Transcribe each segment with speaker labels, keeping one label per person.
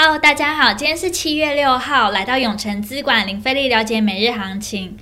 Speaker 1: Hello，大家好，今天是七月六号，来到永诚资管零费力了解每日行情。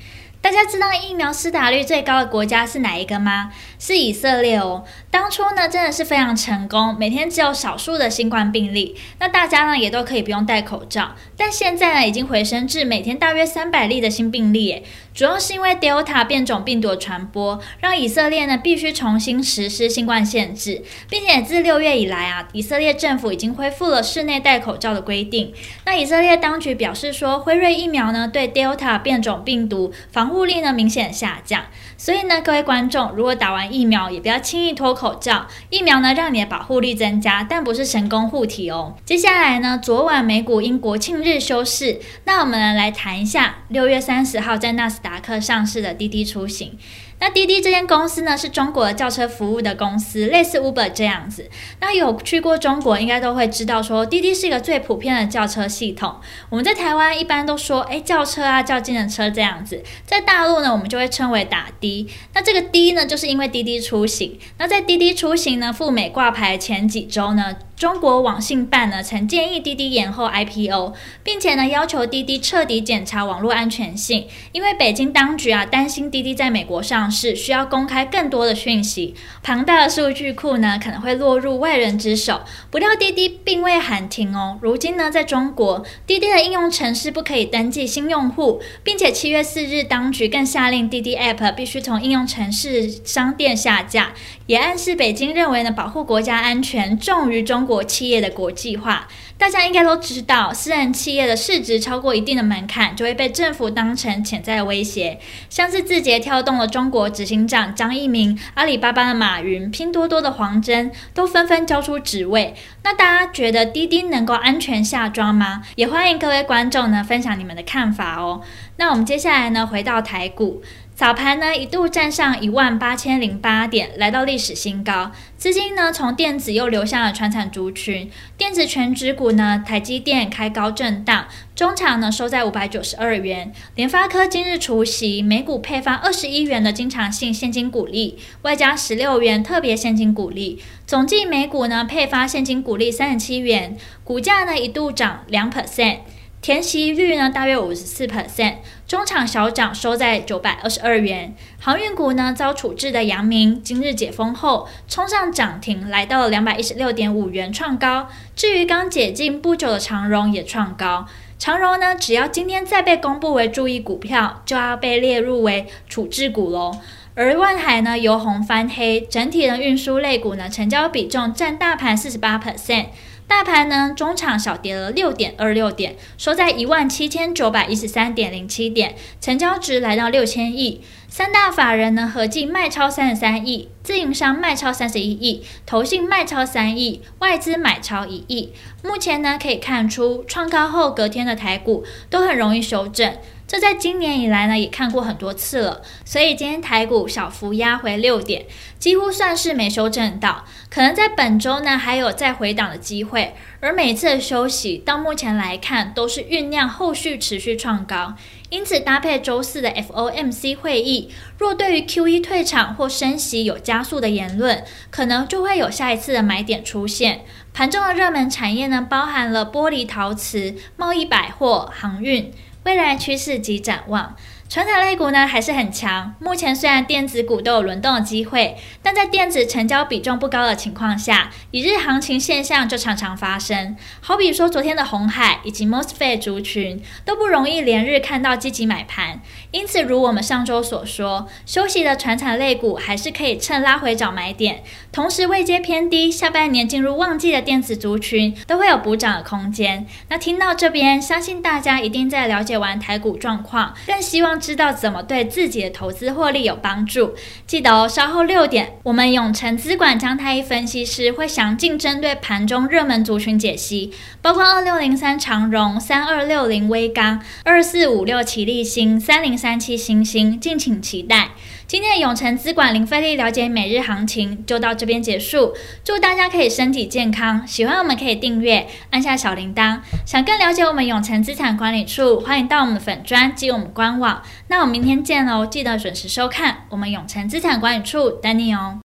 Speaker 1: 大家知道疫苗施打率最高的国家是哪一个吗？是以色列哦。当初呢，真的是非常成功，每天只有少数的新冠病例，那大家呢也都可以不用戴口罩。但现在呢，已经回升至每天大约三百例的新病例，主要是因为 Delta 变种病毒的传播，让以色列呢必须重新实施新冠限制，并且自六月以来啊，以色列政府已经恢复了室内戴口罩的规定。那以色列当局表示说，辉瑞疫苗呢对 Delta 变种病毒防护。护力呢明显下降，所以呢，各位观众，如果打完疫苗，也不要轻易脱口罩。疫苗呢，让你的保护力增加，但不是神功护体哦。接下来呢，昨晚美股因国庆日休市，那我们来谈一下六月三十号在纳斯达克上市的滴滴出行。那滴滴这间公司呢，是中国的叫车服务的公司，类似 Uber 这样子。那有去过中国，应该都会知道说，滴滴是一个最普遍的叫车系统。我们在台湾一般都说，哎，叫车啊，叫计程车这样子。在大陆呢，我们就会称为打的。那这个的呢，就是因为滴滴出行。那在滴滴出行呢，赴美挂牌前几周呢。中国网信办呢曾建议滴滴延后 IPO，并且呢要求滴滴彻底检查网络安全性，因为北京当局啊担心滴滴在美国上市需要公开更多的讯息，庞大的数据库呢可能会落入外人之手。不料滴滴并未喊停哦，如今呢在中国，滴滴的应用程式不可以登记新用户，并且七月四日当局更下令滴滴 App 必须从应用程式商店下架，也暗示北京认为呢保护国家安全重于中。国企业的国际化，大家应该都知道，私人企业的市值超过一定的门槛，就会被政府当成潜在的威胁。像是字节跳动的中国执行长张一鸣、阿里巴巴的马云、拼多多的黄峥，都纷纷交出职位。那大家觉得滴滴能够安全下庄吗？也欢迎各位观众呢分享你们的看法哦。那我们接下来呢回到台股。早盘呢一度站上一万八千零八点，来到历史新高。资金呢从电子又流向了传产族群。电子权值股呢，台积电开高震荡，中场呢收在五百九十二元。联发科今日除息，每股配发二十一元的经常性现金股利，外加十六元特别现金股利，总计每股呢配发现金股利三十七元。股价呢一度涨两 percent。填息率呢，大约五十四 percent，中场小涨，收在九百二十二元。航运股呢，遭处置的阳明，今日解封后冲上涨停，来到了两百一十六点五元，创高。至于刚解禁不久的长荣也创高。长荣呢，只要今天再被公布为注意股票，就要被列入为处置股喽。而万海呢，由红翻黑，整体的运输类股呢，成交比重占大盘四十八 percent。大盘呢，中场小跌了六点二六点，收在一万七千九百一十三点零七点，成交值来到六千亿。三大法人呢合计卖超三十三亿，自营商卖超三十一亿，投信卖超三亿，外资买超一亿。目前呢可以看出，创高后隔天的台股都很容易修正。这在今年以来呢，也看过很多次了，所以今天台股小幅压回六点，几乎算是没修正到，可能在本周呢还有再回档的机会。而每次的休息到目前来看，都是酝酿后续持续创高，因此搭配周四的 FOMC 会议，若对于 QE 退场或升息有加速的言论，可能就会有下一次的买点出现。盘中的热门产业呢，包含了玻璃、陶瓷、贸易、百货、航运。未来趋势及展望。传产类股呢还是很强。目前虽然电子股都有轮动的机会，但在电子成交比重不高的情况下，一日行情现象就常常发生。好比说昨天的红海以及 MOSFET 族群都不容易连日看到积极买盘。因此，如我们上周所说，休息的传产类股还是可以趁拉回找买点。同时，位阶偏低，下半年进入旺季的电子族群都会有补涨的空间。那听到这边，相信大家一定在了解完台股状况，更希望。知道怎么对自己的投资获利有帮助，记得哦。稍后六点，我们永诚资管张太一分析师会详尽针对盘中热门族群解析，包括二六零三长荣、三二六零威刚、二四五六奇力新、三零三七星星，敬请期待。今天的永诚资管零费力了解每日行情就到这边结束，祝大家可以身体健康。喜欢我们可以订阅，按下小铃铛。想更了解我们永诚资产管理处，欢迎到我们的粉专及我们官网。那我们明天见喽，记得准时收看我们永诚资产管理处等你哦。